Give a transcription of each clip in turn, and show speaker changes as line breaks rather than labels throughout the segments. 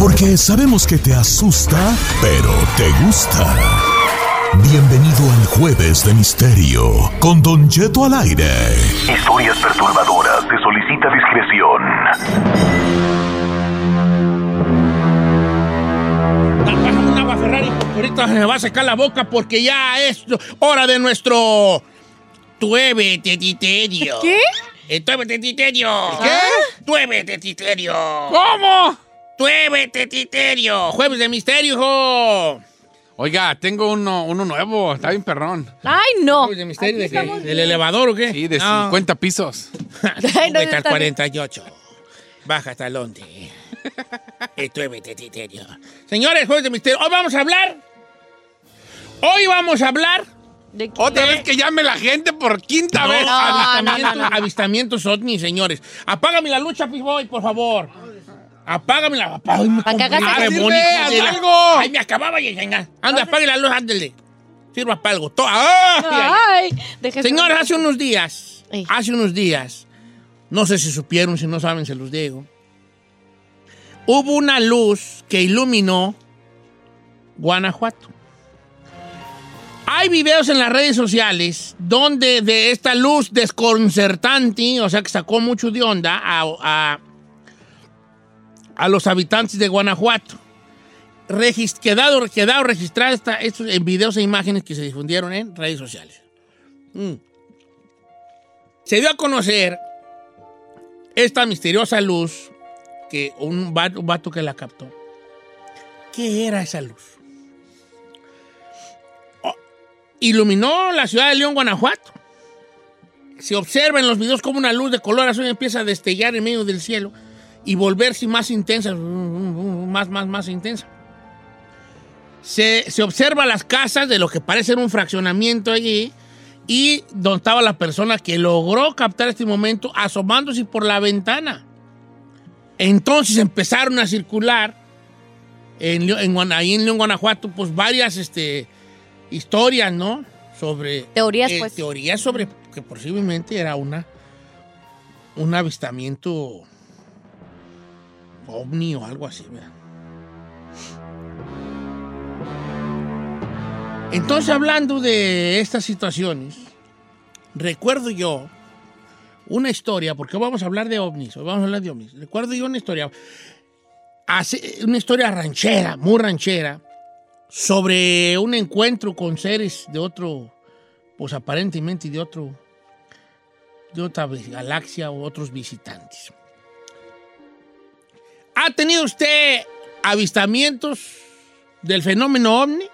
Porque sabemos que te asusta, pero te gusta. Bienvenido al Jueves de Misterio con Don Jeto al aire.
Historias perturbadoras. Se solicita discreción.
Agua Ferrari, ahorita me va a sacar la boca porque ya es hora de nuestro tueve tetisterio.
¿Qué?
El tueve.
¿Qué?
Tueve tetisterio.
¿Cómo?
Tueve tetisterio. Jueves de misterio, hijo.
Oiga, tengo uno, uno nuevo, está bien perrón.
Ay, no.
Jueves de misterio de qué? ¿Del elevador o qué?
Sí, de
No.
50 pisos.
Ay, no,
Vete al
está bien.
48. Baja hasta Londres. El tueve tetisterio. Señores, Jueves de misterio. Hoy vamos a hablar. Hoy vamos a hablar
¿De qué?
Otra vez que llame la gente por quinta
No,
vez.
no,
avistamientos,
no, no.
avistamientos ovni, señores. Apágame la lucha, Boy, por favor. Apágame la... Apágame,
Pa' que hagas algo.
Ay, me acababa. Anda, apague la luz, ándele. Sirva para algo. ¡Ay!
Ay,
Señores, hace unos días, hace unos días, no sé si supieron, si no saben, se los digo. Hubo una luz que iluminó Guanajuato. Hay videos en las redes sociales donde de esta luz desconcertante, o sea que sacó mucho de onda a, a- a los habitantes de Guanajuato. Regis- quedado, quedado registrado esta- estos en videos e imágenes que se difundieron en redes sociales. Mm. Se dio a conocer esta misteriosa luz que un vato, un vato que la captó. ¿Qué era esa luz? Oh, iluminó la ciudad de León, Guanajuato. Se observa en los videos como una luz de color azul empieza a destellar en medio del cielo y volverse más intensa, más, más, más intensa. Se, se observa las casas de lo que parece ser un fraccionamiento allí y donde estaba la persona que logró captar este momento asomándose por la ventana. Entonces empezaron a circular en, en ahí en León, Guanajuato, pues varias este, historias, ¿no? Sobre...
Teorías,
eh,
pues.
Teorías sobre que posiblemente era una... Un avistamiento ovni o algo así. Entonces, hablando de estas situaciones, recuerdo yo una historia, porque vamos a hablar de ovnis, hoy vamos a hablar de ovnis. Recuerdo yo una historia, una historia ranchera, muy ranchera, sobre un encuentro con seres de otro, pues aparentemente de otro, de otra galaxia o otros visitantes. ¿Ha tenido usted avistamientos del fenómeno ovni?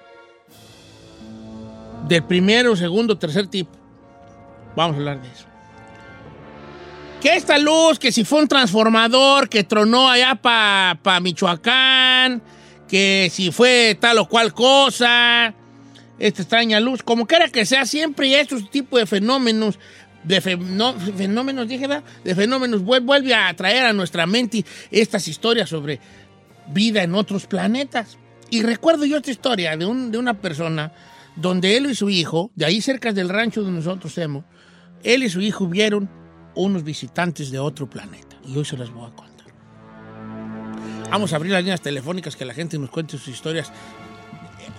Del primero, segundo, tercer tipo. Vamos a hablar de eso. Que esta luz, que si fue un transformador que tronó allá para Michoacán, que si fue tal o cual cosa, esta extraña luz, como quiera que sea, siempre estos tipos de fenómenos, de fe- no, fenómenos, dije, ¿verdad? De fenómenos, vuel- vuelve a traer a nuestra mente estas historias sobre vida en otros planetas. Y recuerdo yo esta historia de, un- de una persona donde él y su hijo, de ahí cerca del rancho donde nosotros somos, él y su hijo vieron unos visitantes de otro planeta. Y hoy se las voy a contar. Vamos a abrir las líneas telefónicas que la gente nos cuente sus historias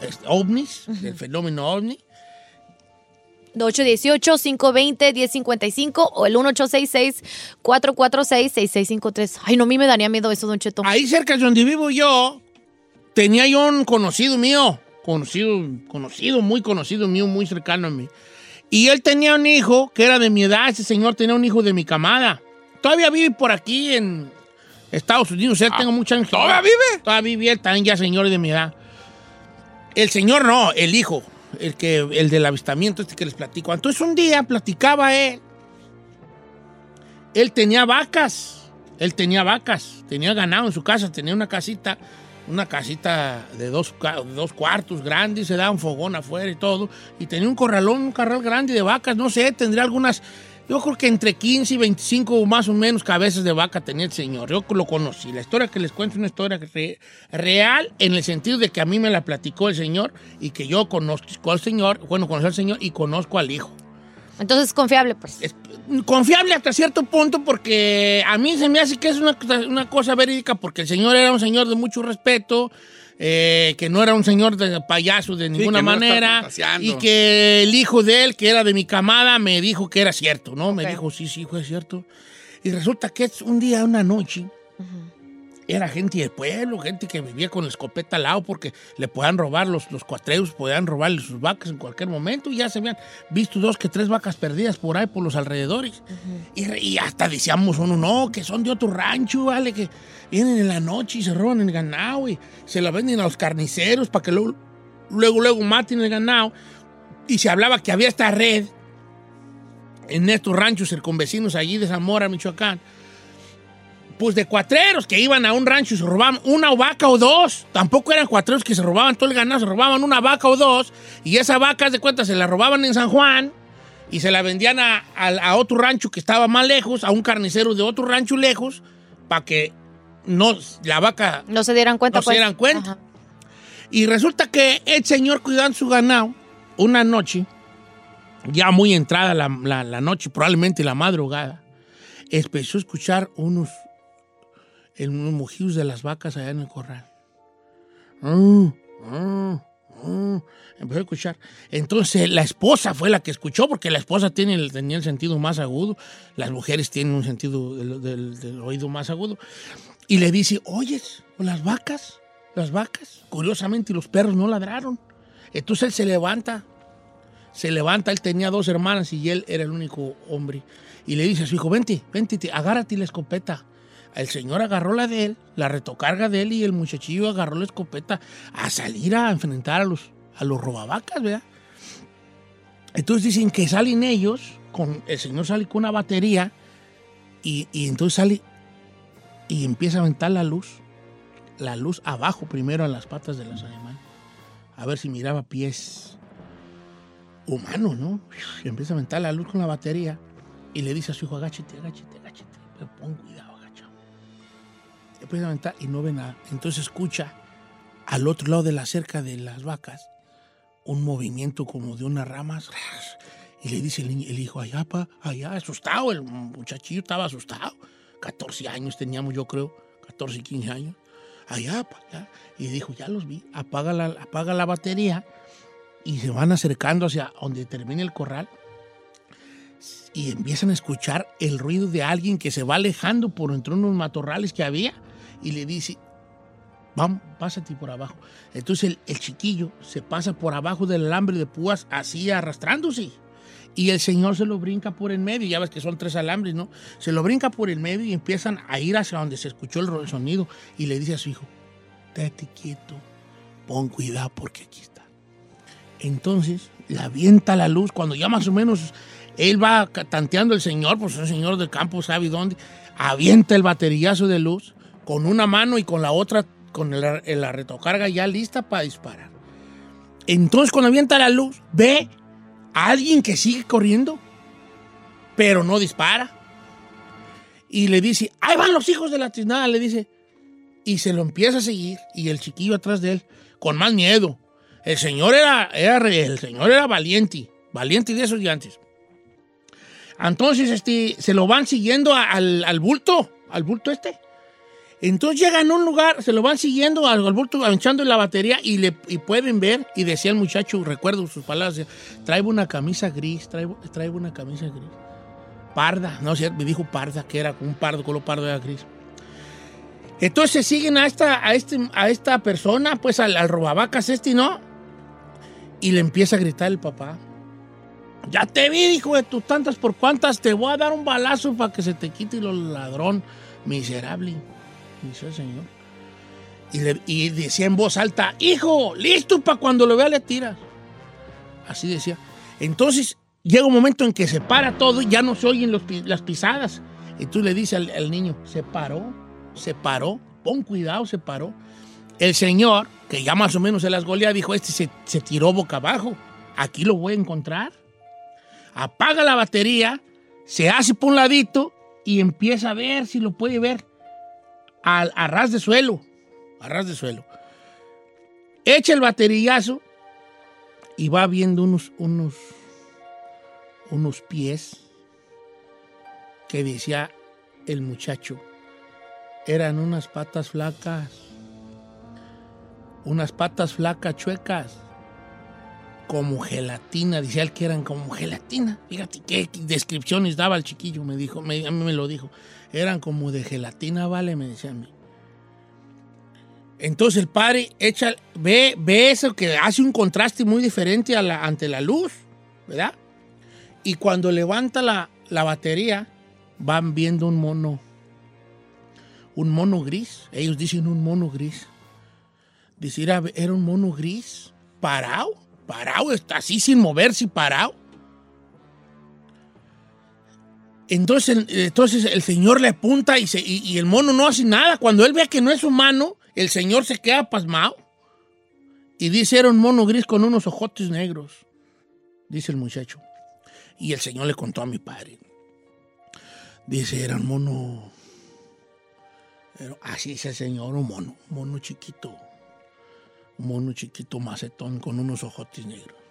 eh, ovnis, del fenómeno ovni.
818-520-1055 o el 1866-446-6653. Ay, no, a mí me daría miedo eso, Don Cheto.
Ahí cerca de donde vivo yo, tenía yo un conocido mío, conocido, conocido, muy conocido mío, muy cercano a mí. Y él tenía un hijo que era de mi edad, ese señor tenía un hijo de mi camada. Todavía vive por aquí en Estados Unidos, él tengo mucha
Ah, ¿todavía vive?
Todavía vive, él también ya señor de mi edad. El señor no, el hijo, el, que, el del avistamiento este que les platico. Entonces un día platicaba él. Él tenía vacas, él tenía vacas, tenía ganado en su casa, tenía una casita, una casita de dos, dos cuartos grande, y se daba un fogón afuera y todo, y tenía un corralón, un corral grande de vacas, no sé, tendría algunas, yo creo que entre 15 y 25 más o menos cabezas de vaca tenía el señor, yo lo conocí, la historia que les cuento es una historia re- real en el sentido de que a mí me la platicó el señor y que yo conozco al señor, bueno, conozco al señor y conozco al hijo.
Entonces, confiable, pues.
es confiable hasta cierto punto porque a mí se me hace que es una, una cosa verídica porque el señor era un señor de mucho respeto, eh, que no era un señor de payaso de ninguna
está
manera y que el hijo de él, que era de mi camada, me dijo que era cierto, ¿no? Me
Ok.
dijo, sí, sí, hijo, es cierto. Y resulta que es un día, una noche, era gente del pueblo, gente que vivía con la escopeta al lado porque le podían robar los, los cuatreros, podían robarle sus vacas en cualquier momento. Y ya se habían visto dos que tres vacas perdidas por ahí, por los alrededores. y, re- y hasta decíamos uno, no, que son de otro rancho, ¿vale? Que vienen en la noche y se roban el ganado y se la venden a los carniceros para que luego, luego, luego maten el ganado. Y se hablaba que había esta red en estos ranchos circunvecinos allí de Zamora, Michoacán pues de cuatreros que iban a un rancho y se robaban una vaca o dos. Tampoco eran cuatreros que se robaban todo el ganado, se robaban una vaca o dos. Y esa vaca, de cuenta, se la robaban en San Juan y se la vendían a, a- a otro rancho que estaba más lejos, a un carnicero de otro rancho lejos, para que no, la vaca
No se dieran cuenta,
No se
pues.
dieran cuenta.
Ajá.
y resulta que el señor cuidando su ganado, una noche, ya muy entrada la, la- la noche, probablemente la madrugada, empezó a escuchar unos, en unos mugidos de las vacas allá en el corral. Mm, mm. Empezó a escuchar. Entonces la esposa fue la que escuchó, porque la esposa tiene el, tenía el sentido más agudo, las mujeres tienen un sentido del, oído más agudo, y le dice, oyes, las vacas, las vacas, curiosamente los perros no ladraron. Entonces él se levanta, se levanta, él tenía dos hermanas y él era el único hombre. Y le dice a su hijo, vente, vente, te- agárrate la escopeta. El señor agarró la de él, la retocarga de él y el muchachillo agarró la escopeta a salir a enfrentar a los, a los robavacas, ¿verdad? Entonces dicen que salen ellos, con, el señor sale con una batería y, y entonces sale y empieza a aventar la luz, la luz abajo primero en las patas de los animales, a ver si miraba pies humanos, ¿no? Y empieza a aventar la luz con la batería y le dice a su hijo, agáchate, agáchate, agáchate, pero pon cuidado. Aventar y no ve nada. Entonces escucha al otro lado de la cerca de las vacas un movimiento como de unas ramas y le dice el, el hijo, allá, pa, allá, asustado, el muchachillo estaba asustado. 14 años teníamos, yo creo, 14 y 15 años. Allá, pa, allá. Y dijo, ya los vi, apaga la, apaga la batería y se van acercando hacia donde termina el corral y empiezan a escuchar el ruido de alguien que se va alejando por entre unos matorrales que había y le dice, vamos, pásate por abajo. Entonces el, el chiquillo se pasa por abajo del alambre de púas así arrastrándose. Y el señor se lo brinca por el medio, ya ves que son tres alambres, ¿no? Se lo brinca por el medio y empiezan a ir hacia donde se escuchó el, el sonido. Y le dice a su hijo, quédate quieto, pon cuidado porque aquí está. Entonces le avienta la luz cuando ya más o menos él va tanteando el señor, pues es un señor del campo, sabe dónde, avienta el baterillazo de luz con una mano y con la otra, con el- la retocarga ya lista para disparar. Entonces cuando avienta la luz, ve a alguien que sigue corriendo, pero no dispara. Y le dice, ahí van los hijos de la tiznada, le dice. Y se lo empieza a seguir, y el chiquillo atrás de él, con más miedo. El señor era, era el señor era valiente, valiente de esos de antes. Entonces, este, se lo van siguiendo a- al, al bulto, al bulto este. Entonces llegan a un lugar, se lo van siguiendo al, bulto, echando la batería y, le, pueden ver, y decía el muchacho, recuerdo sus palabras, traigo una camisa gris, traigo, traigo una camisa gris. Parda, no sé, me dijo parda, que era un pardo, color pardo era gris. Entonces siguen a esta, a este, a esta persona, pues al, al robavacas este, ¿no? Y le empieza a gritar el papá. Ya te vi, hijo de tus tantas por cuantas, te voy a dar un balazo para que se te quite lo ladrón miserable. Dice el señor. Y, le- decía en voz alta, hijo, listo para cuando lo vea le tiras. Así decía. Entonces llega un momento en que se para todo y ya no se oyen las pisadas. Y tú le dices al, al niño, se paró, se paró, pon cuidado, se paró. El señor, que ya más o menos se las golea, dijo, este se, se tiró boca abajo, aquí lo voy a encontrar. Apaga la batería, se hace por un ladito y empieza a ver si lo puede ver al, a ras de suelo, a ras de suelo. Echa el baterillazo y va viendo unos, unos, unos pies que decía el muchacho. Eran unas patas flacas, unas patas flacas chuecas, como gelatina. Decía él que eran como gelatina. Fíjate qué descripciones daba el chiquillo, me dijo, a mí me lo dijo. Eran como de gelatina, vale, me decía a mí. Entonces el padre echa, ve, ve eso que hace un contraste muy diferente a la- ante la luz, ¿verdad? Y cuando levanta la, la batería, van viendo un mono, un mono gris. Ellos dicen un mono gris. Dice, era, un mono gris, parado, parado, así sin moverse, parado. Entonces, entonces el señor le apunta y, el mono no hace nada. Cuando él ve que no es humano, el señor se queda pasmado. Y dice, era un mono gris con unos ojotes negros, dice el muchacho. Y el señor le contó a mi padre. Dice, era un mono... así dice el señor, un mono, un mono chiquito. Un mono chiquito macetón con unos ojotes negros.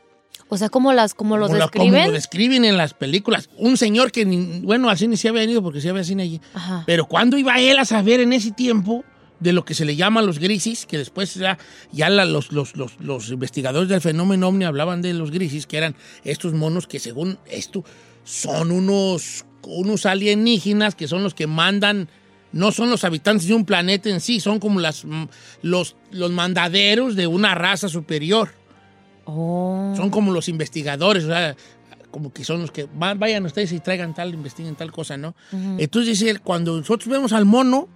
O sea, como las, como los
Como como
describen.
lo describen en las películas. Un señor que, ni- bueno, al cine sí había ido porque sí había cine allí.
Ajá.
Pero cuando iba él a saber en ese tiempo de lo que se le llama los grises, que después ya, ya la- los, los, los, los investigadores del fenómeno ovni hablaban de los grises, que eran estos monos que según esto son unos, unos alienígenas que son los que mandan, no son los habitantes de un planeta en sí, son como las, los, los mandaderos de una raza superior.
Oh.
Son como los investigadores, o sea, como que son los que va- vayan ustedes y traigan tal, investiguen tal cosa, ¿no? Entonces dice cuando nosotros vemos al mono,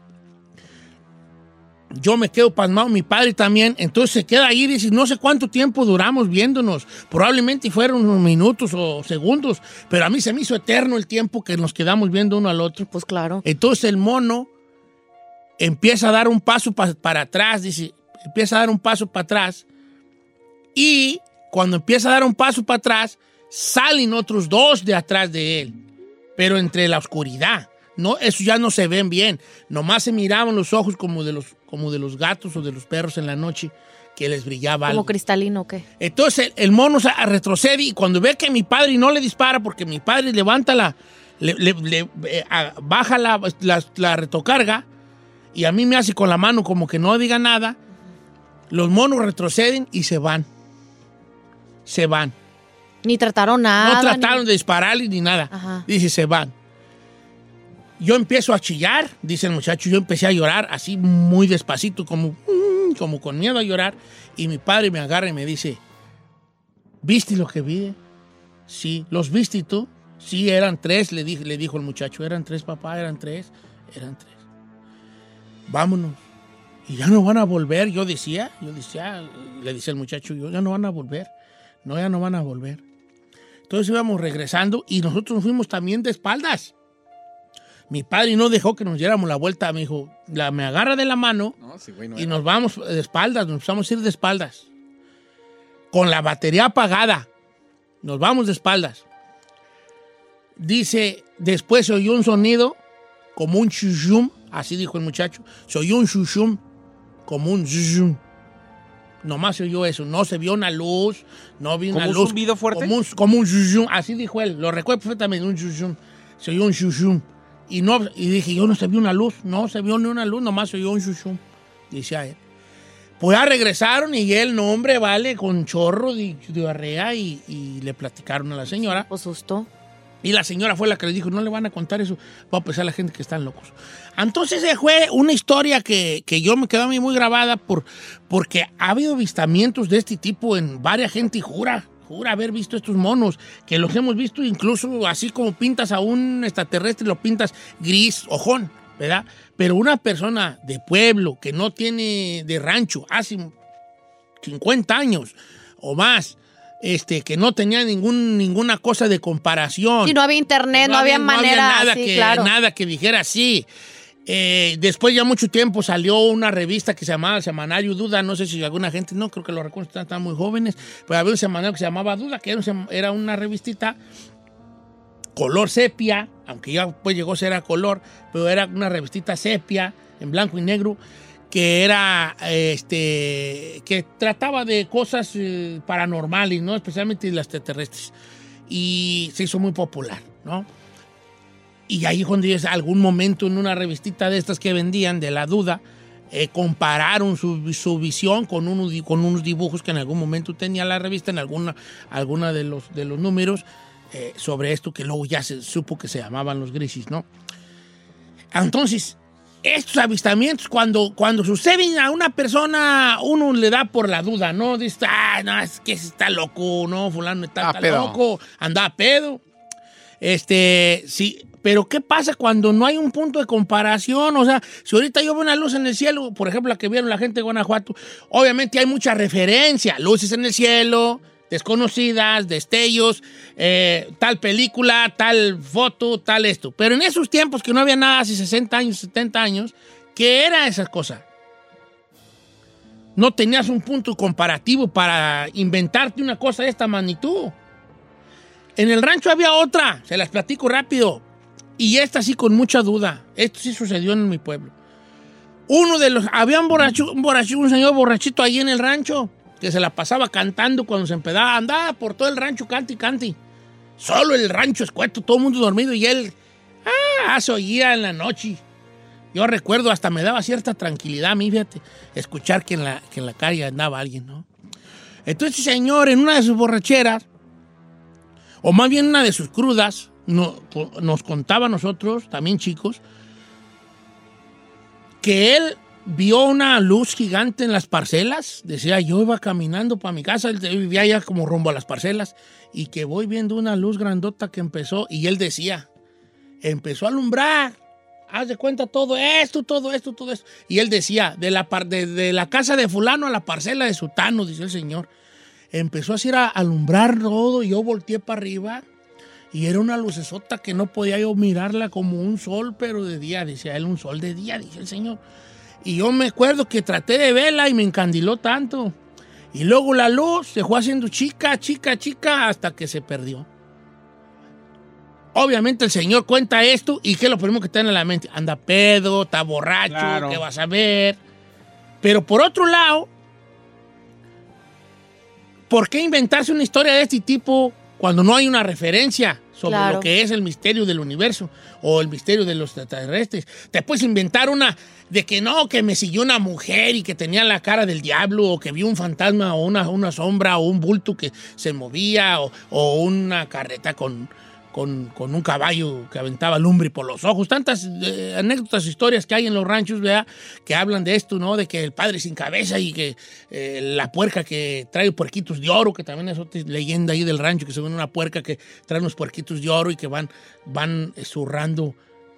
yo me quedo pasmado, mi padre también, entonces se queda ahí y dice, no sé cuánto tiempo duramos viéndonos, probablemente fueron unos minutos o segundos, pero a mí se me hizo eterno el tiempo que nos quedamos viendo uno al otro.
Pues claro.
Entonces el mono empieza a dar un paso pa- para atrás, dice, empieza a dar un paso para atrás y cuando empieza a dar un paso para atrás, salen otros dos de atrás de él, pero entre la oscuridad. No, eso ya no se ven bien. Nomás se miraban los ojos como de los, como de los gatos o de los perros en la noche que les brillaba
Como
algo.
cristalino, ¿o ¿qué?
Entonces el, el mono se retrocede y cuando ve que mi padre no le dispara porque mi padre levanta la, le- le- le- eh, baja la, la- la retocarga y a mí me hace con la mano como que no diga nada, los monos retroceden y se van. Se van.
Ni trataron nada.
no trataron
ni-
de dispararle ni nada.
Ajá.
Dice, se van. Yo empiezo a chillar, dice el muchacho, yo empecé a llorar así muy despacito, como, mm, como con miedo a llorar. Y mi padre me agarra y me dice, ¿viste lo que vi? Sí, ¿los viste tú? Sí, eran tres, le, dije, le dijo el muchacho, eran tres, papá, eran tres, eran tres. Vámonos. Y ya no van a volver, yo decía, yo decía, le dice el muchacho, yo, ya no van a volver. No, ya no van a volver. Entonces íbamos regresando y nosotros nos fuimos también de espaldas. Mi padre no dejó que nos diéramos la vuelta, me dijo, la, me agarra de la mano
No, sí, güey, no
y nos vamos de espaldas, nos vamos a ir de espaldas. Con la batería apagada. Nos vamos de espaldas. Dice, después se oyó un sonido como un chuchum, así dijo el muchacho. Se oyó un chuchum, como un chuchum. Nomás se oyó eso, no se vio una luz, no vi una
¿Como un
luz.
zumbido fuerte?
Como un, como un chuchum, así dijo él, lo recuerdo perfectamente, un chuchum. Se oyó un chuchum. Y, no, y dije, yo no se vio una luz, no se vio ni una luz, nomás se oyó un chuchum, decía él. Pues ya regresaron y él, no hombre, vale, con chorro de diarrea y, y le platicaron a la señora.
Pues susto.
Y la señora fue la que les dijo, no le van a contar eso, va a pensar la gente que están locos. Entonces eh, fue una historia que, que yo me quedó a mí muy grabada por, porque ha habido avistamientos de este tipo en varias gente y jura, jura haber visto estos monos, que los hemos visto incluso así como pintas a un extraterrestre, lo pintas gris, ojón, ¿verdad? Pero una persona de pueblo que no tiene de rancho, hace 50 años o más, este, que no tenía ningún, ninguna cosa de comparación.
Si no había internet, no, había, manera.
nada,
sí,
que,
claro.
nada que dijera así. Eh, después ya mucho tiempo salió una revista que se llamaba Semanario Duda, no sé si alguna gente, no creo que lo recuerden, están, están muy jóvenes, pero había un semanario que se llamaba Duda, que era, un era una revistita color sepia, aunque ya pues llegó a ser a color, pero era una revistita sepia, en blanco y negro, que era, este, que trataba de cosas eh, paranormales, ¿no? Especialmente las extraterrestres. Y se hizo muy popular, ¿no? Y ahí cuando ellos, algún momento en una revistita de estas que vendían, de la duda, eh, compararon su, su visión con, unos con unos dibujos que en algún momento tenía la revista, en alguna, alguna de, los, de los números, eh, sobre esto que luego ya se supo que se llamaban los grises, ¿no? Entonces, estos avistamientos, cuando, cuando suceden a una persona, uno le da por la duda, ¿no? Dice, ah, no, es que está loco, no, fulano está,
Ah,
está loco, anda a pedo. Este, sí, pero ¿qué pasa cuando no hay un punto de comparación? O sea, si ahorita yo veo una luz en el cielo, por ejemplo, la que vieron la gente de Guanajuato, obviamente hay mucha referencia, luces en el cielo, desconocidas, destellos, eh, tal película, tal foto, tal esto. Pero en esos tiempos que no había nada, hace 60 años, 70 años, ¿qué era esa cosa? No tenías un punto comparativo para inventarte una cosa de esta magnitud. En el rancho había otra, se las platico rápido. Y esta sí con mucha duda. Esto sí sucedió en mi pueblo. Uno de los. Había un un señor borrachito ahí en el rancho que se la pasaba cantando cuando se empedaba. Andaba por todo el rancho, cante y cante. Solo el rancho escueto, todo el mundo dormido y él. Ah, se oía en la noche. Yo recuerdo, hasta me daba cierta tranquilidad a mí, fíjate, escuchar que en la, que en la calle andaba alguien, ¿no? Entonces, este señor, en una de sus borracheras, o más bien una de sus crudas, no- nos contaba a nosotros, también chicos, que él vio una luz gigante en las parcelas. Decía, yo iba caminando para mi casa, él vivía ya como rumbo a las parcelas, y que voy viendo una luz grandota que empezó, y él decía, empezó a alumbrar. Haz de cuenta todo esto, todo esto, todo esto. Y él decía, de la, par- de, de la casa de fulano a la parcela de sutano, dice el señor. Empezó así a alumbrar todo y yo volteé para arriba y era una lucesota que no podía yo mirarla como un sol, pero de día, decía él, un sol de día, dice el señor. Y yo me acuerdo que traté de verla y me encandiló tanto. Y luego la luz se fue haciendo chica, chica, chica, hasta que se perdió. Obviamente el señor cuenta esto y ¿qué es lo primero que te en la mente? Anda pedo, está borracho,
Claro.
¿qué vas a ver? Pero por otro lado, ¿por qué inventarse una historia de este tipo cuando no hay una referencia sobre
Claro.
lo que es el misterio del universo o el misterio de los extraterrestres? Te puedes inventar una de que no, que me siguió una mujer y que tenía la cara del diablo o que vio un fantasma o una, una sombra o un bulto que se movía o, o una carreta con, con, con un caballo que aventaba lumbre por los ojos. Tantas eh, anécdotas, historias que hay en los ranchos, ¿verdad? Que hablan de esto, ¿no? De que el padre sin cabeza y que eh, la puerca que trae puerquitos de oro, que también es otra leyenda ahí del rancho, que se ve una puerca que trae unos puerquitos de oro y que van, van zurrando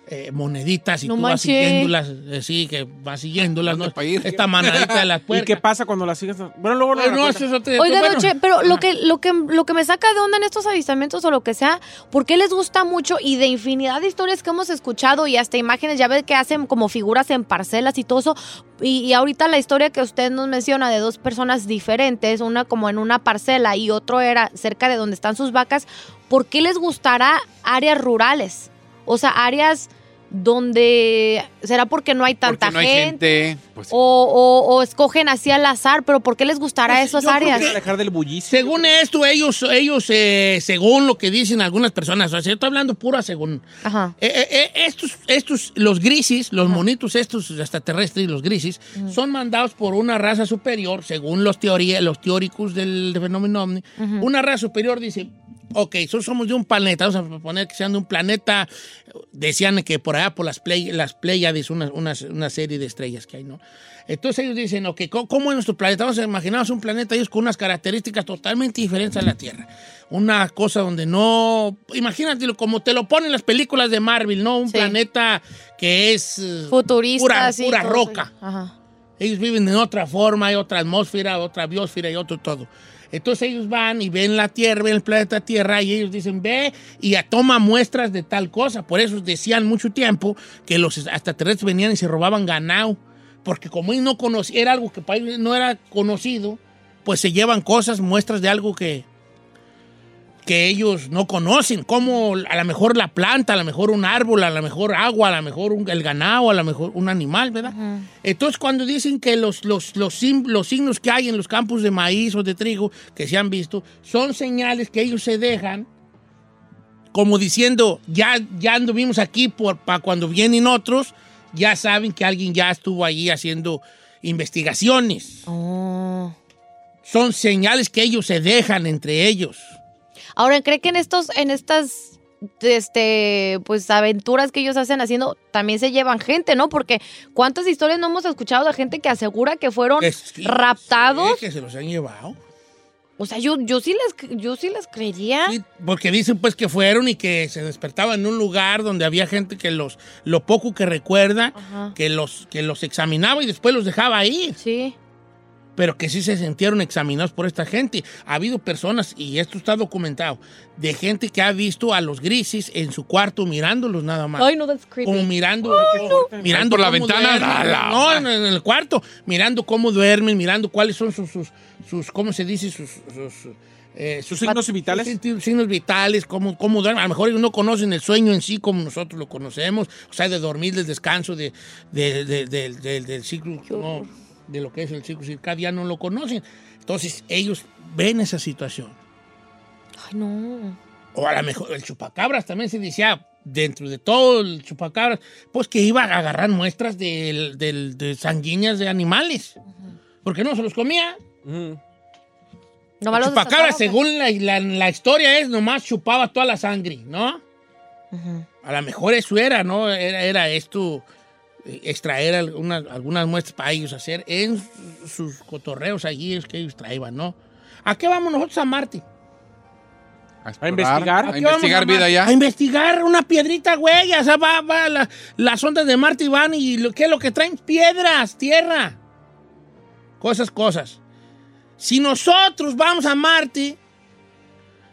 eh, moneditas y
No
tú vas siguiéndolas, eh, sí, que vas siguiéndolas, ¿no? Esta manadita de las
¿Y
puercas.
qué pasa cuando la sigues? Bueno, luego no,
eso
Oiga,
bueno.
Doche, pero lo que, lo, que, lo que me saca de onda en estos avistamientos o lo que sea, ¿por qué les gusta mucho? Y de infinidad de historias que hemos escuchado y hasta imágenes, ya ve que hacen como figuras en parcelas y todo eso. Y, y ahorita la historia que usted nos menciona de dos personas diferentes, una como en una parcela y otro era cerca de donde están sus vacas, ¿por qué les gustará áreas rurales? O sea, áreas donde será porque no hay tanta
no hay gente. pues,
o, o- o escogen así al azar, pero ¿por qué les gustará
Pues,
esas
yo creo
áreas?
que-
Alejar del bullicio.
Según esto, ellos, ellos eh, según lo que dicen algunas personas, o sea, yo estoy hablando pura según.
Ajá.
Eh, eh, eh, estos, estos, los grises, los monitos estos extraterrestres, los grises, son mandados por una raza superior, según los, teoría, los teóricos del fenómeno ovni. Una raza superior dice, ok, nosotros somos de un planeta, vamos a poner que sean de un planeta, decían que por allá por las, play, las Pleiades, una, una, una serie de estrellas que hay, ¿no? Entonces ellos dicen, ok, ¿cómo, es nuestro planeta? Vamos a imaginarnos un planeta ellos con unas características totalmente diferentes a la Tierra. Una cosa donde no... Imagínatelo como te lo ponen las películas de Marvel, ¿no? Un
Sí.
planeta que es... eh,
Futurista,
Pura, roca.
Ajá.
Ellos viven en otra forma, hay otra atmósfera, otra biosfera y otro todo. Entonces ellos van y ven la Tierra, ven el planeta Tierra y ellos dicen, ve y a- toma muestras de tal cosa. Por eso decían mucho tiempo que los extraterrestres venían y se robaban ganado. Porque como ellos no conocían, era algo que para ellos no era conocido, pues se llevan cosas, muestras de algo que, que ellos no conocen, como a lo mejor la planta, a lo mejor un árbol, a lo mejor agua, a lo mejor un- el ganado, a lo mejor un animal, ¿verdad? Entonces cuando dicen que los, los, los, sim- los signos que hay en los campos de maíz o de trigo que se han visto son señales que ellos se dejan como diciendo, ya, ya anduvimos aquí por, para cuando vienen otros, ya saben que alguien ya estuvo ahí haciendo investigaciones.
Oh.
Son señales que ellos se dejan entre ellos.
Ahora, ¿cree que en estos, en estas este, pues aventuras que ellos hacen haciendo, también se llevan gente, ¿no? Porque cuántas historias no hemos escuchado de gente que asegura que fueron
Que sí,
raptados.
sí, que se los han llevado.
O sea, yo, yo sí les yo sí les creería.
Sí, porque dicen pues que fueron y que se despertaban en un lugar donde había gente que los, lo poco que recuerda,
Ajá.
que los, que los examinaba y después los dejaba ir.
Sí.
Pero que sí se sintieron examinados por esta gente. Ha habido personas, y esto está documentado, de gente que ha visto a los grises en su cuarto mirándolos nada más.
Ay, no, that's creepy.
Como mirando, mirando
Por la ventana, la
no, en, el cuarto, mirando cómo duermen, mirando cuáles son sus, sus, sus ¿cómo se dice? Sus, sus, eh,
¿Sus signos vitales?
sus signos- vitales, cómo, cómo duermen. A lo mejor ellos no conocen el sueño en sí como nosotros lo conocemos, o sea, de dormir, del descanso, de, de- de- de- de- del ciclo, no, de lo que es el ciclo circadiano, no lo conocen. Entonces, ellos ven esa situación.
Ay, no.
O a lo mejor el chupacabras también se decía, dentro de todo el chupacabras, pues que iba a agarrar muestras del- del- de sanguíneas de animales. Porque no se los comía.
Nomás
el chupacabras, según la, la- la historia es, nomás chupaba toda la sangre, ¿no? A lo mejor eso era, ¿no? Era, era esto, extraer algunas, algunas muestras para ellos hacer en sus cotorreos allí es que ellos traían, ¿no? ¿A qué vamos nosotros a Marte?
A, explorar,
investigar.
A investigar
a
vida allá.
A investigar una piedrita, güey. O sea, va, va la- las ondas de Marte y van y lo, ¿qué es lo que traen? Piedras, tierra. Cosas, cosas. Si nosotros vamos a Marte,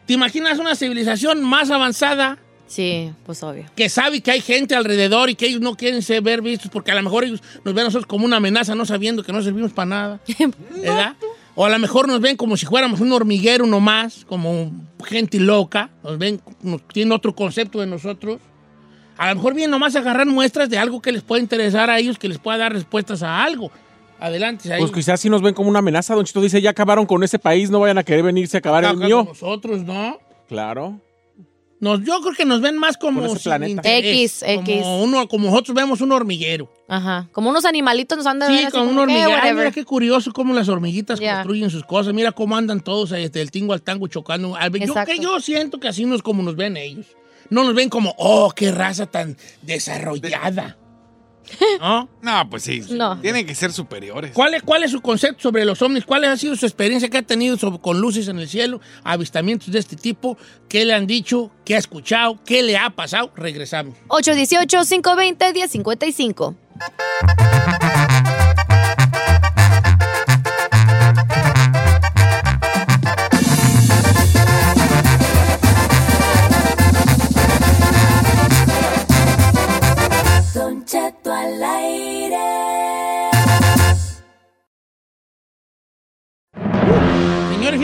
¿te imaginas una civilización más avanzada
Sí, pues obvio.
que sabe que hay gente alrededor y que ellos no quieren ser ver vistos porque a lo mejor ellos nos ven a nosotros como una amenaza, no sabiendo que no servimos para nada? ¿Verdad? O a lo mejor nos ven como si fuéramos un hormiguero nomás, como gente loca, nos ven, nos- tienen otro concepto de nosotros. A lo mejor vienen nomás a agarrar muestras de algo que les pueda interesar a ellos, que les pueda dar respuestas a algo. Adelante, ahí.
Pues quizás sí nos ven como una amenaza. Don Chito dice, ya acabaron con ese país, no vayan a querer venirse a acabar el mío.
nosotros, ¿no?
Claro.
Nos, yo creo que nos ven más como interés,
X, X.
Como, uno, como nosotros vemos un hormiguero.
Ajá. Como unos animalitos nos ver
Sí, un
como que,
hormiguero. Ay,
whatever.
mira qué curioso cómo las hormiguitas construyen sus cosas. Mira cómo andan todos ahí, desde el tingo al tango chocando. Yo, que yo siento que así no es como nos ven ellos. No nos ven como, oh, qué raza tan desarrollada. ¿No?
No, pues sí.
No.
Tienen que ser superiores.
¿Cuál es, ¿Cuál es su concepto sobre los ovnis? ¿Cuál ha sido su experiencia que ha tenido sobre- con luces en el cielo, avistamientos de este tipo? ¿Qué le han dicho? ¿Qué ha escuchado? ¿Qué le ha pasado? Regresamos.
818-520-1055.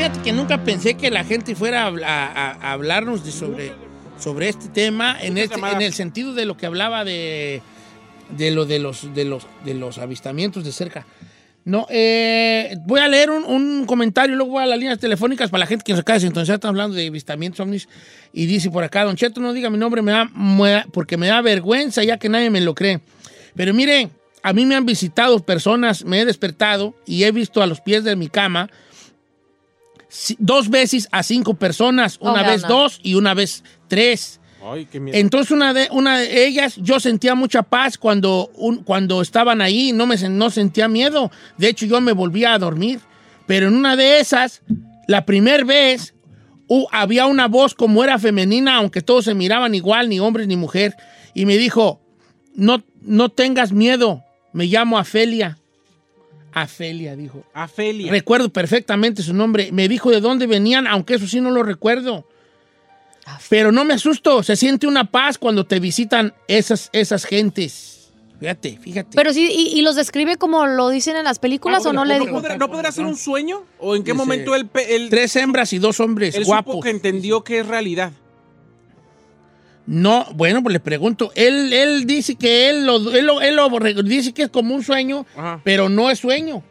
Fíjate que nunca pensé que la gente fuera a, a- a hablarnos de sobre, sobre este tema en, este, en el sentido de lo que hablaba de, de lo de los, de los, de los avistamientos de cerca. No, eh, voy a leer un, un comentario, luego voy a las líneas telefónicas para la gente que nos acaba de sintonizar, estamos hablando de avistamientos ovnis, y dice por acá, Don Cheto, no diga mi nombre, me da, me- porque me da vergüenza ya que nadie me lo cree. Pero miren, a mí me han visitado personas, me he despertado y he visto a los pies de mi cama dos veces a cinco personas,
Oh,
una vez
no.
dos y una vez tres.
Ay, qué miedo.
Entonces una de, una de ellas, yo sentía mucha paz cuando, un- cuando estaban ahí, no, me, no sentía miedo. De hecho, yo me volvía a dormir. Pero en una de esas, la primera vez, había una voz como era femenina, aunque todos se miraban igual, ni hombre ni mujer. Y me dijo, no, no tengas miedo, me llamo Afelia. Afelia, dijo.
Afelia.
Recuerdo perfectamente su nombre. Me dijo de dónde venían, aunque eso sí no lo recuerdo. Pero no me asusto. Se siente una paz cuando te visitan esas, esas gentes. Fíjate, fíjate.
Pero sí, y, y los describe como lo dicen en las películas
Ah,
o no le
¿cómo
dijo.
¿Podrá- ¿No podrá ser un sueño? ¿O en qué
Dice,
momento él,
Tres hembras y dos hombres
él
guapos.
supo que entendió que es realidad?
No, bueno, pues le pregunto. Él, él dice que él lo, él lo- él lo re- dice que es como un sueño,
Ajá.
pero no es sueño.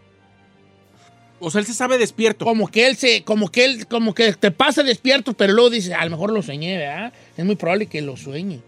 O sea, él se sabe despierto.
Como que él se, como que él, como que te pasa despierto, pero luego dice, a lo mejor lo soñé, ¿verdad? Es muy probable que lo sueñe.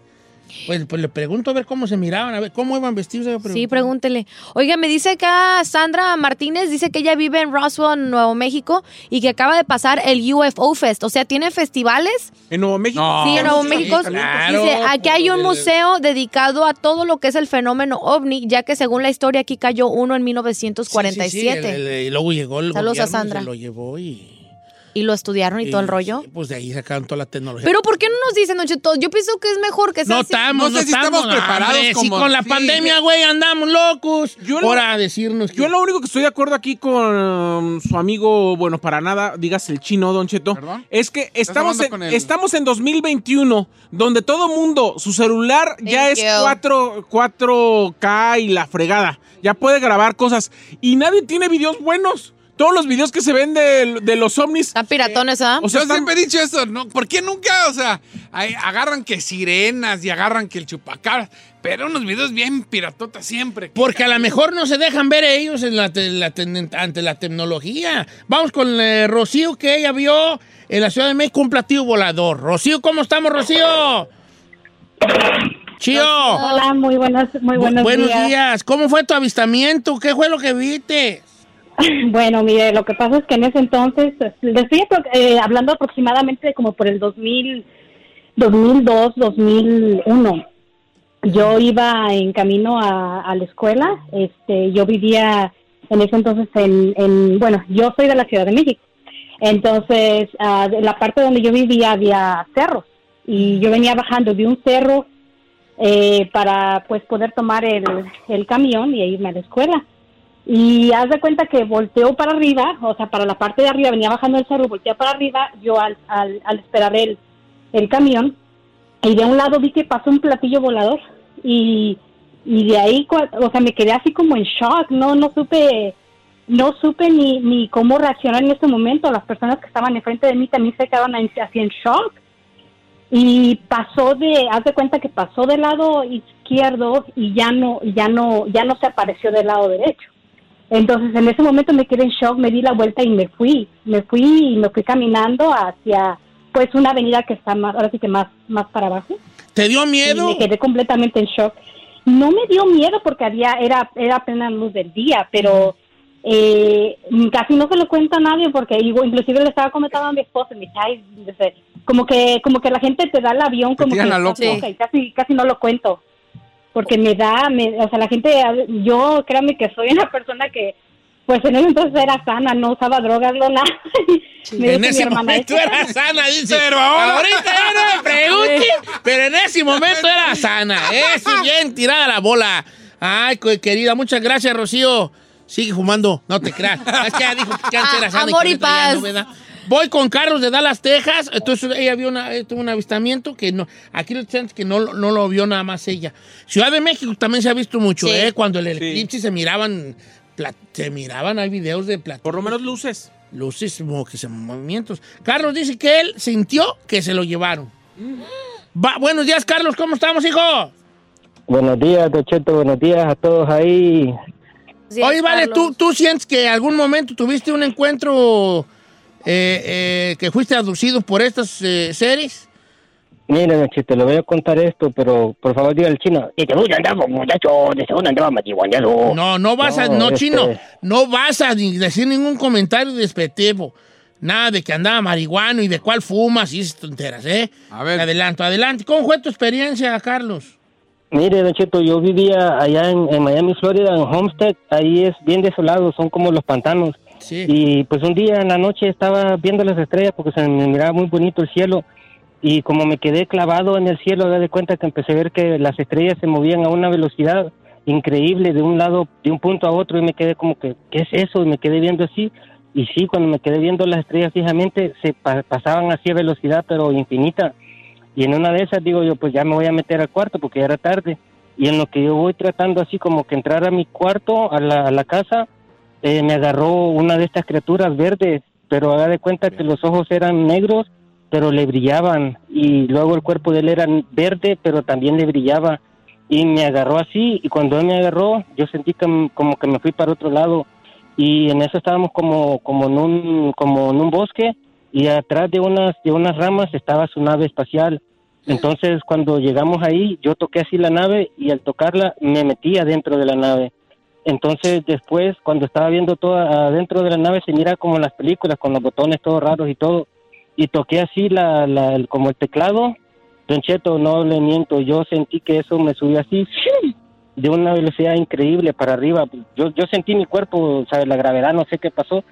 Pues, pues le pregunto a ver cómo se miraban, a ver cómo iban vestidos.
Sí, pregúntele. Oiga, me dice acá Sandra Martínez, dice que ella vive en Roswell, Nuevo México, y que acaba de pasar el UFO Fest. O sea, tiene festivales.
¿En Nuevo México?
No.
sí, en Nuevo
sí,
México.
claro,
dice, aquí hay un museo dedicado a todo lo que es el fenómeno ovni, ya que según la historia aquí cayó uno en
Sí, sí, sí,
1947.
el- el- y luego llegó el
Saludos a Sandra.
Se lo llevó y...
Y lo estudiaron y, todo el rollo.
pues de ahí sacaron toda la tecnología.
Pero ¿por qué no nos dicen, Don Cheto? Yo pienso que es mejor que sea
no
así.
estamos,
No sé si estamos preparados
hombre, si
como-
con la
sí.
pandemia, güey, andamos locos.
Yo lo-
Ahora a decirnos que...
Yo lo único que estoy de acuerdo aquí con um, su amigo, bueno, para nada, digas el chino, Don Cheto,
¿Perdón?
es que estamos en,
el-
estamos en 2021, donde todo mundo, su celular ya
Thank
es
you.
4, 4K y la fregada, ya puede grabar cosas y nadie tiene videos buenos. Todos los videos que se ven de, de los ovnis,
Están piratones, ¿ah?
o sea,
Yo
están-
siempre he dicho eso, ¿no? ¿Por qué nunca? O sea, agarran que sirenas y agarran que el chupacabras, pero unos videos bien piratotas siempre.
Porque a lo mejor no se dejan ver ellos en la te- la te- ante la tecnología. Vamos con eh, Rocío, que ella vio en la Ciudad de México un platillo volador. Rocío, ¿cómo estamos, Rocío? Chío.
Hola, muy buenos, muy buenos,
Bu-
días.
días. ¿Cómo fue tu avistamiento? ¿Qué fue lo que viste?
Bueno, mire, lo que pasa es que en ese entonces, le estoy eh, hablando aproximadamente como por el 2000, 2002, 2001. Yo iba en camino a, la escuela, este, yo vivía en ese entonces en, en, bueno, yo soy de la Ciudad de México, entonces de la parte donde yo vivía había cerros y yo venía bajando de un cerro eh, para pues poder tomar el camión y irme a la escuela. Y haz de cuenta que volteó para arriba, o sea, para la parte de arriba, venía bajando el cerro, volteó para arriba, yo al, al, al esperar el, el camión, y de un lado vi que pasó un platillo volador, y, y de ahí, o sea, me quedé así como en shock, no, no supe, no supe ni, ni cómo reaccionar en ese momento, las personas que estaban enfrente de mí también se quedaron ahí así en shock, y pasó de, haz de cuenta que pasó del lado izquierdo y ya no, ya no, ya no se apareció del lado derecho. Entonces en ese momento me quedé en shock, me di la vuelta y me fui, me fui y me fui caminando hacia pues una avenida que está más, ahora sí que más, más para abajo.
¿Te dio
Y
miedo?
me quedé completamente en shock. No me dio miedo porque había, era, era plena luz del día, pero eh, casi no se lo cuento a nadie porque igual, inclusive le estaba comentando a mi esposa, me dice, como que, como que la gente te da el avión como que
loco.
y casi, casi no lo cuento. Porque me da, me, o sea, la gente, yo créanme que soy una persona que, pues en ese entonces era sana, no usaba drogas, no nada. Me
En
dice mi
ese
hermana,
momento
"Es que
era sana, dice.
Pero ahora-
Ahorita ya no me pregunte, pero en ese momento era sana. Eso, bien tirada la bola. Ay, querida, muchas gracias, Rocío. Sigue fumando, no te creas. Es que ella dijo que antes era
Ah,
sana
amor y
ya
paz.
Voy con Carlos de Dallas, Texas. Entonces ella vio una, eh, tuvo un avistamiento que no, aquí lo dicen que no, no lo vio nada más ella. Ciudad de México también se ha visto mucho,
Sí.
¿eh? Cuando el eclipse se miraban, se miraban, hay videos de platillos
por lo menos luces.
luces como que se movimientos. Carlos dice que él sintió que se lo llevaron. Va- buenos días, Carlos, ¿cómo estamos, hijo?
Buenos días, Don Cheto, buenos días a todos ahí.
Sí,
Oye, vale, ¿tú,
Carlos.
¿tú sientes que en algún momento tuviste un encuentro eh, eh, que fuiste aducido por estas eh, series?
Mire, Don Cheto, le voy a contar esto, pero por favor diga al chino. "Este muchacho andaba, muchacho, de segundo andaba marihuaneado".
No, no vas a,
No, este-
chino, no vas a decir ningún comentario despectivo. Nada de que andaba marihuano y de cuál fumas y esas tonteras, ¿eh?
A ver.
Adelanto, adelante. ¿Cómo fue tu experiencia, Carlos?
Mire, Don Cheto, yo vivía allá en, en Miami, Florida, en Homestead. Ahí es bien desolado, son como los pantanos. Y pues un día en la noche estaba viendo las estrellas porque se me miraba muy bonito el cielo. Y como me quedé clavado en el cielo, me de cuenta que empecé a ver que las estrellas se movían a una velocidad increíble de un lado, de un punto a otro. Y me quedé como que, ¿qué es eso? Y me quedé viendo así. Y sí, cuando me quedé viendo las estrellas fijamente, se pa- pasaban así a velocidad, pero infinita. Y en una de esas digo yo, pues ya me voy a meter al cuarto porque ya era tarde. Y en lo que yo voy tratando así como que entrar a mi cuarto, a la casa, eh, me agarró una de estas criaturas verdes, pero haga de cuenta que los ojos eran negros, pero le brillaban. Y luego el cuerpo de él era verde, pero también le brillaba. Y me agarró así, y cuando él me agarró, yo sentí que como que me fui para otro lado. Y en eso estábamos como, como, en, un, como en un bosque, y atrás de unas, de unas ramas estaba su nave espacial. Entonces, cuando llegamos ahí, yo toqué así la nave y al tocarla me metí adentro de la nave. Entonces, después, cuando estaba viendo todo adentro de la nave, se mira como las películas, con los botones todos raros y todo. Y toqué así la, la, el- como el teclado. Don Cheto, no le miento, yo sentí que eso me subió así de una velocidad increíble para arriba. Yo, yo sentí mi cuerpo, ¿sabes? La gravedad, no sé qué pasó.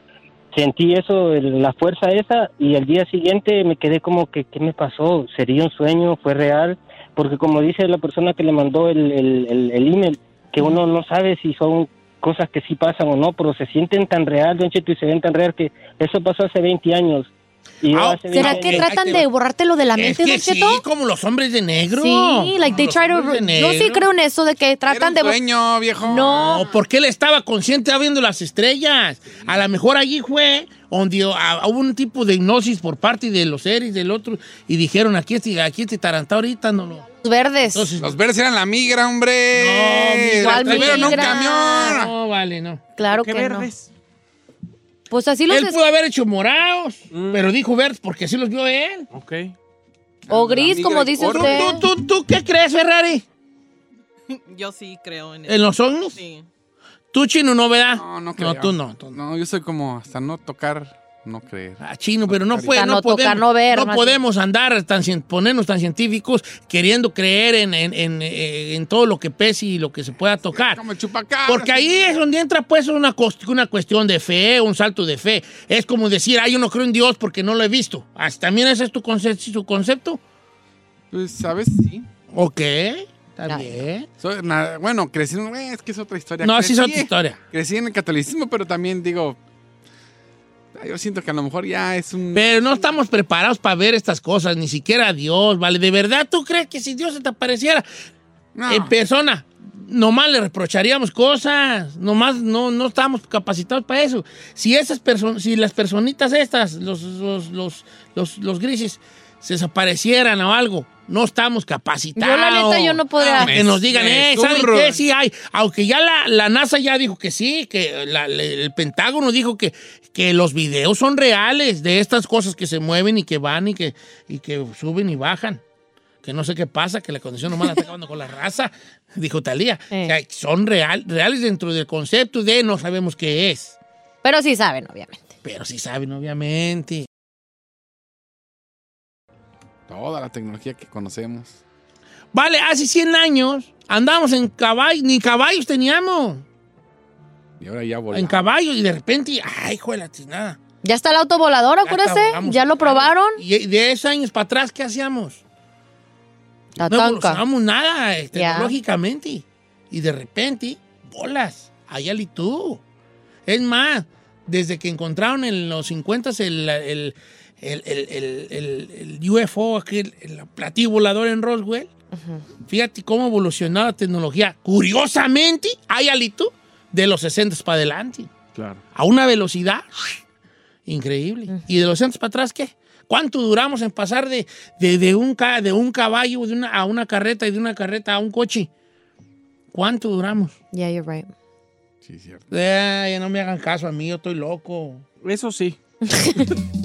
Sentí eso, el- la fuerza esa, y al día siguiente me quedé como que, ¿qué me pasó? ¿Sería un sueño? ¿Fue real? Porque como dice la persona que le mandó el, el, el- el email, que uno no sabe si son cosas que sí pasan o no, pero se sienten tan real, Don Cheto, y se ven tan real que eso pasó hace 20 años.
Ah,
hace 20
¿Será que tratan de borrártelo de la mente,
es que
Don
sí, como los hombres de negro.
Sí, like they
Los
try to.
hombres de
Yo sí creo en eso de que tratan de.
sueño, viejo.
No.
No, porque él estaba consciente viendo las estrellas. A lo mejor allí fue donde ah, hubo un tipo de hipnosis por parte de los seres del otro y dijeron, aquí este, aquí este tarantado ahorita no lo...
verdes.
Entonces,
Los verdes eran la migra, hombre.
No,
La
migra.
un camión.
no, vale, no.
Claro
¿Qué
que
verdes?
no. Pues así los.
Él pudo haber hecho morados, pero dijo verdes porque así los vio él.
Ok.
O gris, como dice
oro.
usted.
¿Tú, tú, tú qué crees, Ferrari?
Yo sí creo en
¿En los ovnis?
Sí.
¿Tú, Chino, no, verdad?
No, no creo.
No, tú no. tú no.
No, yo soy como hasta no tocar, no creer.
Ah, chino, pero no, puede, no,
no tocar,
podemos,
no ver,
no podemos andar, tan, ponernos tan científicos queriendo creer en, en- en, eh, en todo lo que pese y lo que se pueda tocar. Porque ahí es donde entra pues una, una cuestión de fe, un salto de fe. Es como decir, ah, yo no creo en Dios porque no lo he visto. Ah, ¿También ese es tu, conce- su concepto?
Pues, ¿sabes? Sí.
Ok, está bien.
Soy na- bueno, crecí, en- eh, es que es otra historia.
No, sí es otra historia.
Crecí en el catolicismo, pero también digo, yo siento que a lo mejor ya es un...
Pero no estamos preparados para ver estas cosas, ni siquiera Dios, ¿vale? ¿De verdad tú crees que si Dios se te apareciera
No.
en persona, nomás le reprocharíamos cosas? Nomás no, no estamos capacitados para eso. Si esas personas, si las personitas estas, los, los, los, los, los grises, se desaparecieran o algo, no estamos capacitados.
Yo, la neta, yo no podría.
Ah, que nos digan, eh, ¿saben qué? Sí hay. Aunque ya la, la NASA ya dijo que sí, que la- la- el Pentágono dijo que, que los videos son reales de estas cosas que se mueven y que van y que, y que suben y bajan. Que no sé qué pasa, que la condición la está acabando con la raza, dijo Talía.
Eh.
O sea, son real, reales dentro del concepto de no sabemos qué es.
Pero sí saben, obviamente.
Pero sí saben, obviamente.
Toda la tecnología que conocemos.
Vale, hace 100 años andábamos en caballos, ni caballos teníamos.
Y ahora ya
En
volvemos.
caballos y de repente, ay, hijo de la tiznada.
Ya está el auto volador,
Ya
acuérdese.
está,
Ya lo probaron.
Y de esos años para atrás, ¿qué hacíamos? No
Tatanca.
evolucionamos nada eh,
Ya.
tecnológicamente. Y de repente, bolas, allá y tú. Es más, desde que encontraron en los 50 el, el, el, el- el- el- el UFO, aquel, el platillo volador en Roswell, fíjate cómo evolucionó la tecnología. Curiosamente, hay alito de los 60 para adelante.
Claro.
A una velocidad increíble. ¿Y de los 60 para atrás qué? ¿Cuánto duramos en pasar de, de, de un, ca- de un caballo de una, a una carreta y de una carreta a un coche? ¿Cuánto duramos?
Yeah, you're right.
Sí, cierto.
Eh, no me hagan caso a mí, yo estoy loco.
Eso sí.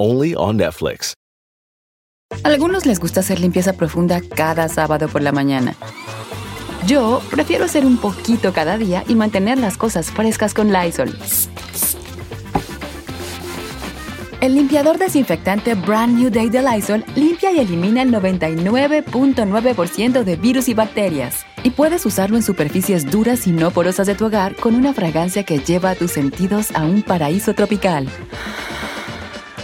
only on Netflix.
Algunos les gusta hacer limpieza profunda cada sábado por la mañana. Yo prefiero hacer un poquito cada día y mantener las cosas frescas con Lysol. El limpiador desinfectante Brand New Day de Lysol limpia y elimina el 99.9% de virus y bacterias. Y puedes usarlo en superficies duras y no porosas de tu hogar con una fragancia que lleva a tus sentidos a un paraíso tropical.